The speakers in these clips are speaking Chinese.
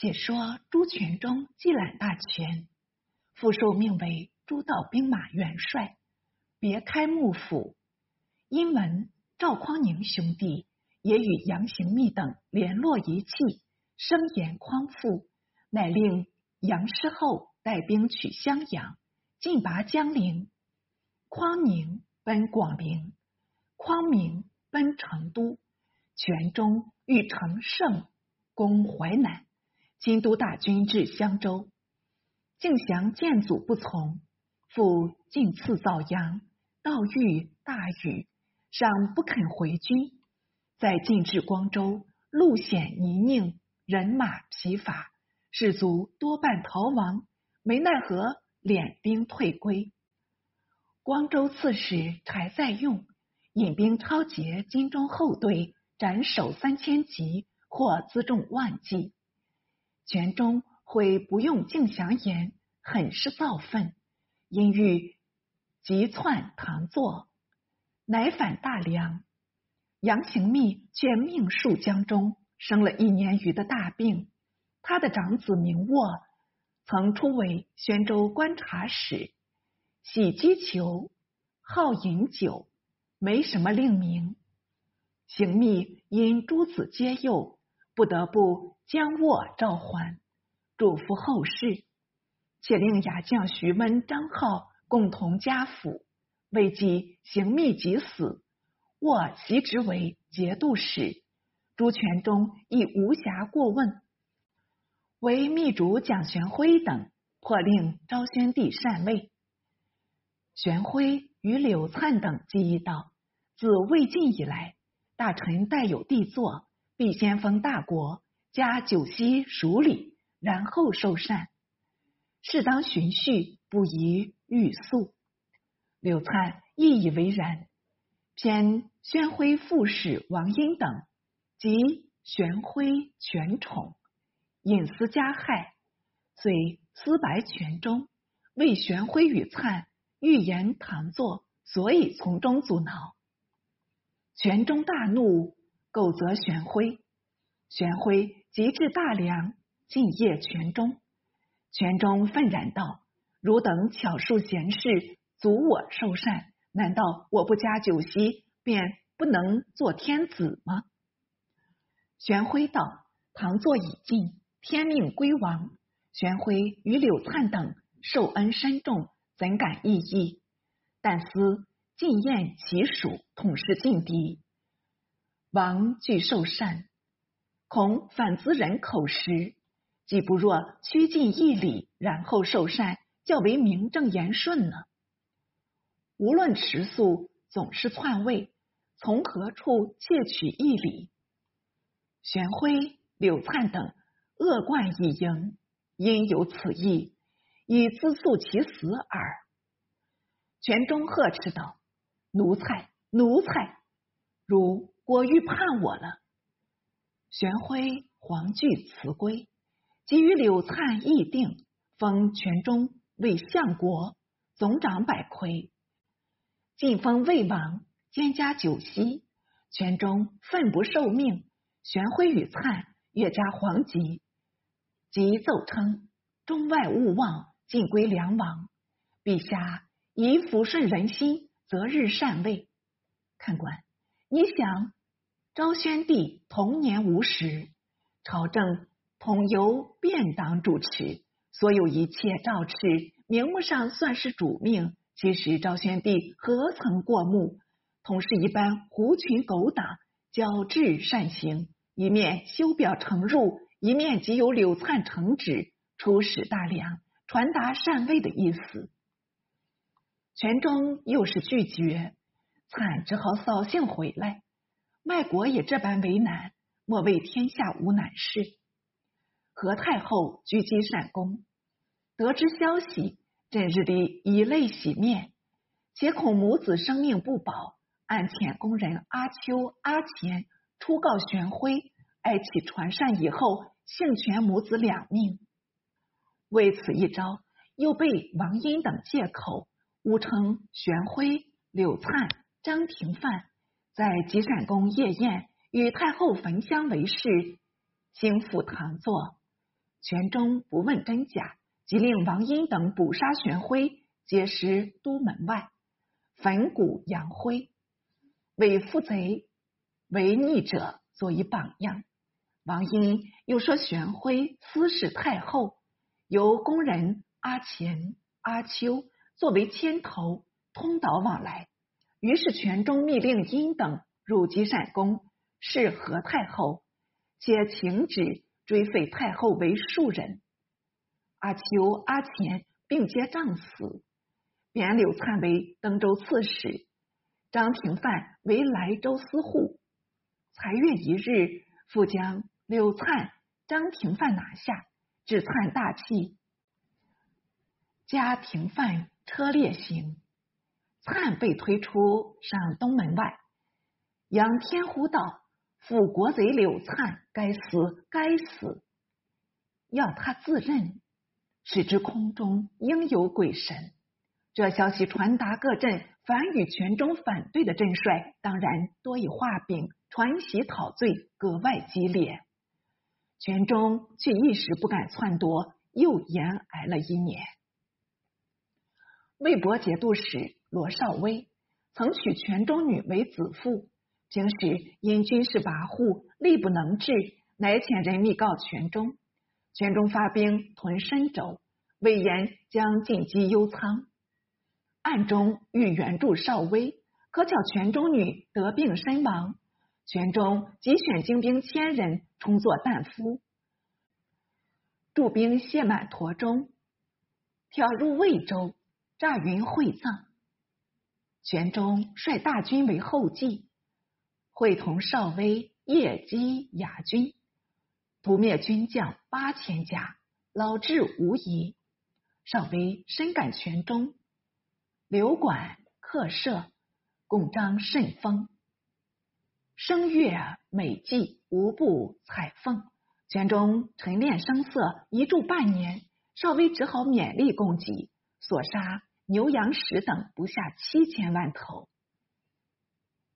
且说朱全忠既揽大权，复受命为诸道兵马元帅，别开幕府。因闻赵匡宁兄弟。也与杨行密等联络一气，声言匡复，乃令杨师厚带兵取襄阳，进拔江陵。匡宁奔广陵，匡明奔成都，全忠欲乘胜攻淮南。京都大军至襄州，敬降见祖不从，复进赐枣阳，道遇大雨，尚不肯回军。在进至光州，路险泥泞，人马疲乏，士卒多半逃亡，没奈何，敛兵退归。光州刺史柴再用引兵抄截金中后队，斩首三千级，获辎重万计。全中会不用敬祥言，很是造愤，因欲急窜唐作，乃反大梁。杨行密却命戍江中，生了一年余的大病。他的长子明沃曾初为宣州观察使，喜击球，好饮酒，没什么令名。行密因诸子皆幼，不得不。将沃召还，嘱咐后事，且令雅将徐温、张浩共同家辅。未及行密即死，沃袭职为节度使。朱全忠亦无暇过问，为密主蒋玄辉等破令昭宣帝禅位。玄辉与柳灿等记忆道：自魏晋以来，大臣代有帝座，必先封大国。加九锡属礼，然后受禅，适当循序，不宜欲速。柳灿亦以为然。偏宣徽副使王英等及玄辉权宠，隐私加害，遂私白权中，为玄辉与灿预言唐作，所以从中阻挠。权中大怒，构责玄辉。玄辉及至大梁，进谒全中。全中愤然道：“汝等巧术贤士，阻我受禅，难道我不加酒席，便不能做天子吗？”玄辉道：“唐座已尽，天命归王。玄辉与柳灿等受恩深重，怎敢异议？但思晋燕其属，统是劲敌，王惧受禅。”恐反滋人口实，既不若趋近义理，然后受善，较为名正言顺呢？无论迟速，总是篡位，从何处窃取义理？玄辉、柳灿等恶贯以盈，因有此意，以自诉其死耳。全忠呵斥道：“奴才，奴才，如果欲判我了。”玄辉黄惧辞归，即与柳灿议定，封全忠为相国，总掌百魁，晋封魏王，兼加九锡。全忠愤不受命，玄辉与灿越加黄籍，即奏称中外勿忘，尽归梁王。陛下以抚顺人心，择日禅位。看官，你想？昭宣帝同年无时，朝政统由便党主持，所有一切诏敕，名目上算是主命，其实昭宣帝何曾过目？同是一般狐群狗党，矫治善行，一面修表承入，一面即有柳灿承旨，出使大梁，传达禅位的意思。全忠又是拒绝，灿只好扫兴回来。卖国也这般为难，莫谓天下无难事。何太后居积善宫，得知消息，这日里以泪洗面，且恐母子生命不保，暗遣宫人阿秋、阿钱出告玄辉，哀启传善以后，幸全母子两命。为此一招，又被王英等借口，误称玄辉、柳灿、张廷范。在积善宫夜宴，与太后焚香为誓，兴复唐作。全忠不问真假，即令王英等捕杀玄辉，皆尸都门外，焚骨扬灰，为负贼为逆者作以榜样。王英又说玄辉私事太后，由宫人阿钱、阿秋作为牵头，通导往来。于是全中密令殷等入积善宫，是何太后，且请旨。追废太后为庶人，阿秋、阿钱并皆杖死。贬柳灿为登州刺史，张廷范为莱州司户。才月一日，复将柳灿、张廷范拿下，致灿大器，加廷范车列行。灿被推出上东门外，仰天呼道。辅国贼柳灿，该死，该死！要他自认，使之空中应有鬼神。这消息传达各镇，凡与全中反对的镇帅，当然多以画饼传檄讨罪，格外激烈。全中却一时不敢篡夺，又延挨了一年。魏博节度使罗少威曾娶泉中女为子妇。平时因军事跋扈，力不能治，乃遣人密告泉中。泉中发兵屯深州，魏延将进击幽仓，暗中欲援助少威，可巧泉中女得病身亡。泉中即选精兵千人充作担夫，驻兵谢满驼中，挑入魏州，诈云会葬。玄宗率大军为后继。会同少威夜击雅军，屠灭军将八千家，老至无遗。少威深感全忠，留馆客舍，共张甚丰。声乐美伎无不采凤。全忠沉练声色，一住半年，少威只好勉力供给，所杀牛羊石等不下七千万头。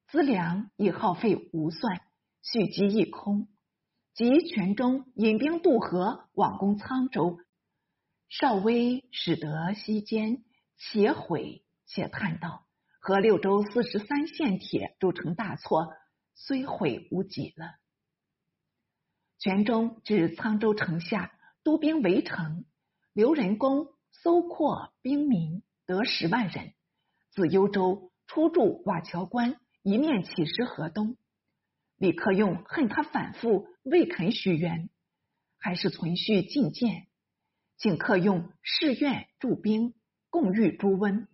资粮已耗费无算，蓄积一空。及全忠引兵渡河，往攻沧州，少威使得西间，且悔且叹道：“和六州四十三县铁铸成大错，虽悔无几了。”全忠至沧州城下，督兵围城，刘仁恭搜括兵民，得十万人。自幽州出驻瓦桥关。一面起师河东，李克用恨他反复未肯许愿，还是存续进谏，请克用誓愿驻兵，共御朱温。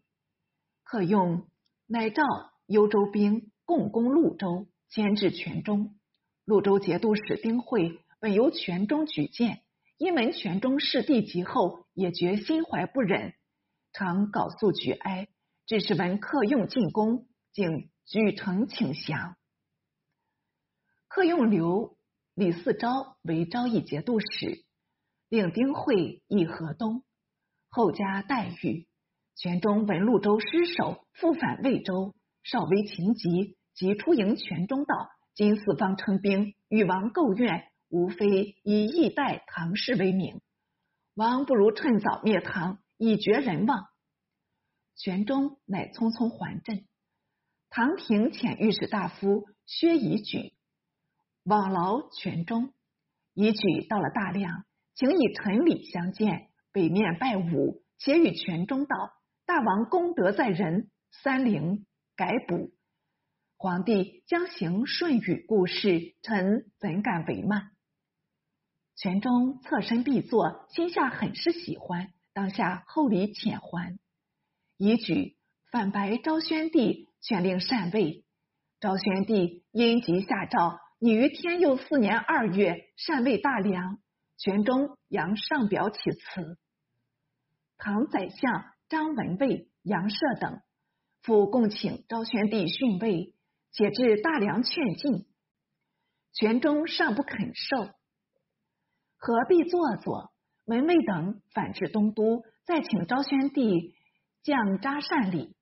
克用乃召幽州兵共攻潞州，牵制全中。潞州节度使丁会本由全中举荐，因闻全中势地极厚，也觉心怀不忍，常告诉举哀。只是闻客用进攻，竟。举城请降，客用刘李嗣昭为昭义节度使，令丁会议河东。后加待遇。全中闻潞州失守，复返魏州，少为情急，即出迎全中道：今四方称兵，与王构怨，无非以义代唐氏为名。王不如趁早灭唐，以绝人望。全中乃匆匆还镇。唐廷遣御史大夫薛仪举往劳全中，仪举到了大梁，请以陈礼相见，北面拜武，且与全中道：“大王功德在人，三陵改补。皇帝将行顺与故事，臣怎敢为慢？”全中侧身必坐，心下很是喜欢，当下厚礼遣还。以举反白昭宣帝。权令禅位，昭宣帝因急下诏，拟于天佑四年二月禅位大梁。玄中杨上表启辞。唐宰相张文蔚、杨涉等复共请昭宣帝训位，且至大梁劝进，玄中尚不肯受，何必做作？文卫等反至东都，再请昭宣帝降扎善礼。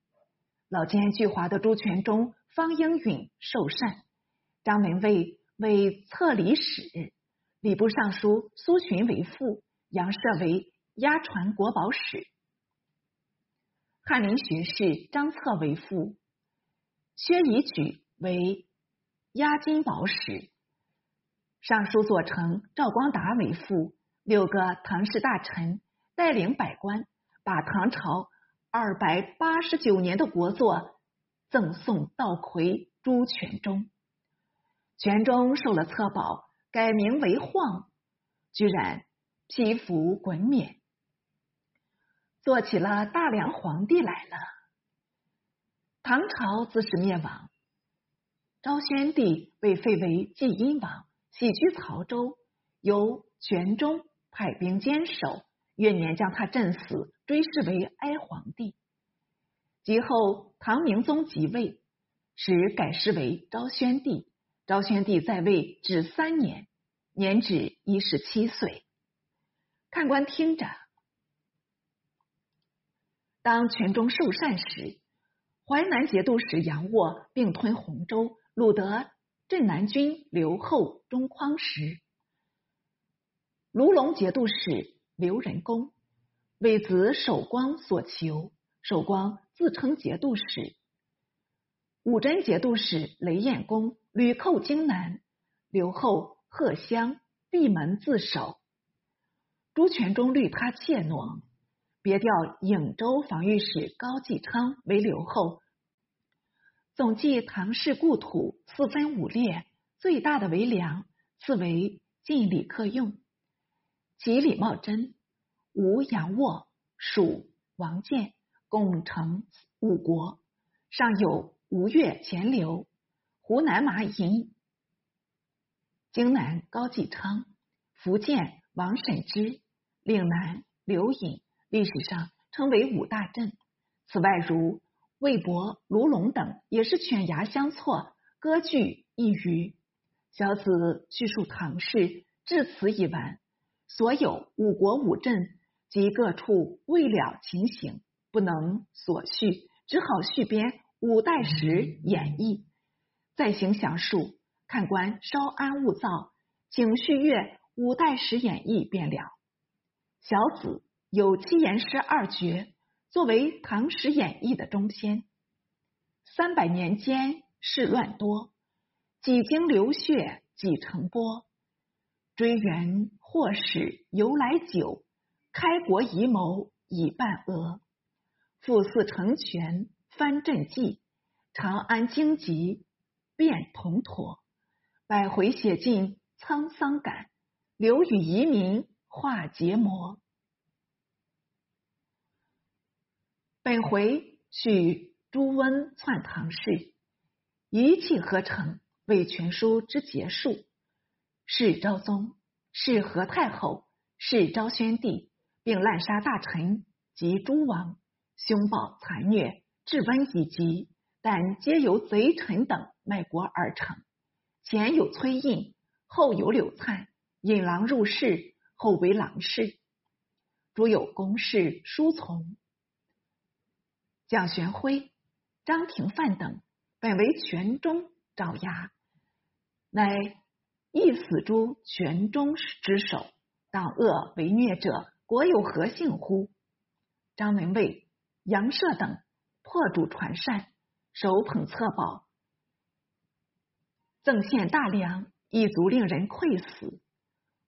老奸巨猾的朱全忠、方应允受禅，张文蔚为册礼使，礼部尚书苏洵为副，杨涉为押传国宝使。翰林学士张策为副，薛夷举为押金宝使。尚书左丞赵光达为副，六个唐氏大臣带领百官，把唐朝二百八十九年的国作赠送道魁朱全忠。全忠受了册宝，改名为晃，居然披服滚冕，做起了大梁皇帝来了。唐朝自是灭亡，昭宣帝被废为晋阴王。起居曹州，由玄宗派兵坚守，元年将他镇死，追谥为哀皇帝。及后唐明宗即位，时改谥为昭宣帝。昭宣帝在位只三年，年只一十七岁。看官听着，当全宗受禅时，淮南节度使杨沃并吞洪州，掳得。镇南军刘后中匡时，卢龙节度使刘仁恭为子守光所求，守光自称节度使。武贞节度使雷彦恭屡寇荆南，刘后贺乡闭门自守。朱全忠虑他怯懦，别调颍州防御使高继昌为留后。总计唐氏故土四分五裂，最大的为梁，次为晋李克用，其李茂贞、吴杨沃、蜀王建，共成五国。上有吴越钱刘、湖南马营、荆南高继昌、福建王审知、岭南刘隐，历史上称为五大镇。此外如。魏博、卢龙等也是犬牙相错，割据一隅。小子叙述唐氏至此已完。所有五国五镇及各处未了情形，不能所叙，只好续编《五代史演义》，再行详述。看官稍安勿躁，请续阅《五代史演义》便了。小子有七言诗二绝。作为《唐史演义》的中篇，三百年间事乱多，几经流血几成波。追源或始由来久，开国遗谋已半额。复四成全藩镇计，长安荆棘变铜驼。百回写尽沧桑感，留与遗民化结膜。本回叙朱温篡唐事，一气呵成，为全书之结束。是昭宗，是何太后，是昭宣帝，并滥杀大臣及诸王，凶暴残虐，治瘟以及，但皆由贼臣等卖国而成。前有崔胤，后有柳灿，引狼入室，后为狼氏。诸有公事书从。蒋玄辉、张廷范等本为全忠爪牙，乃亦死诸玄宗之手。当恶为虐者，国有何幸乎？张文蔚、杨涉等破主传善，手捧册宝，赠献大梁，一足令人愧死。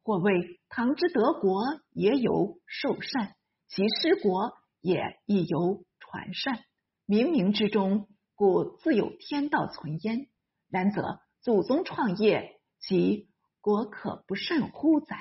或谓唐之德国，也有受善；其失国，也亦有。传善，冥冥之中，故自有天道存焉。然则祖宗创业，即国可不甚乎哉？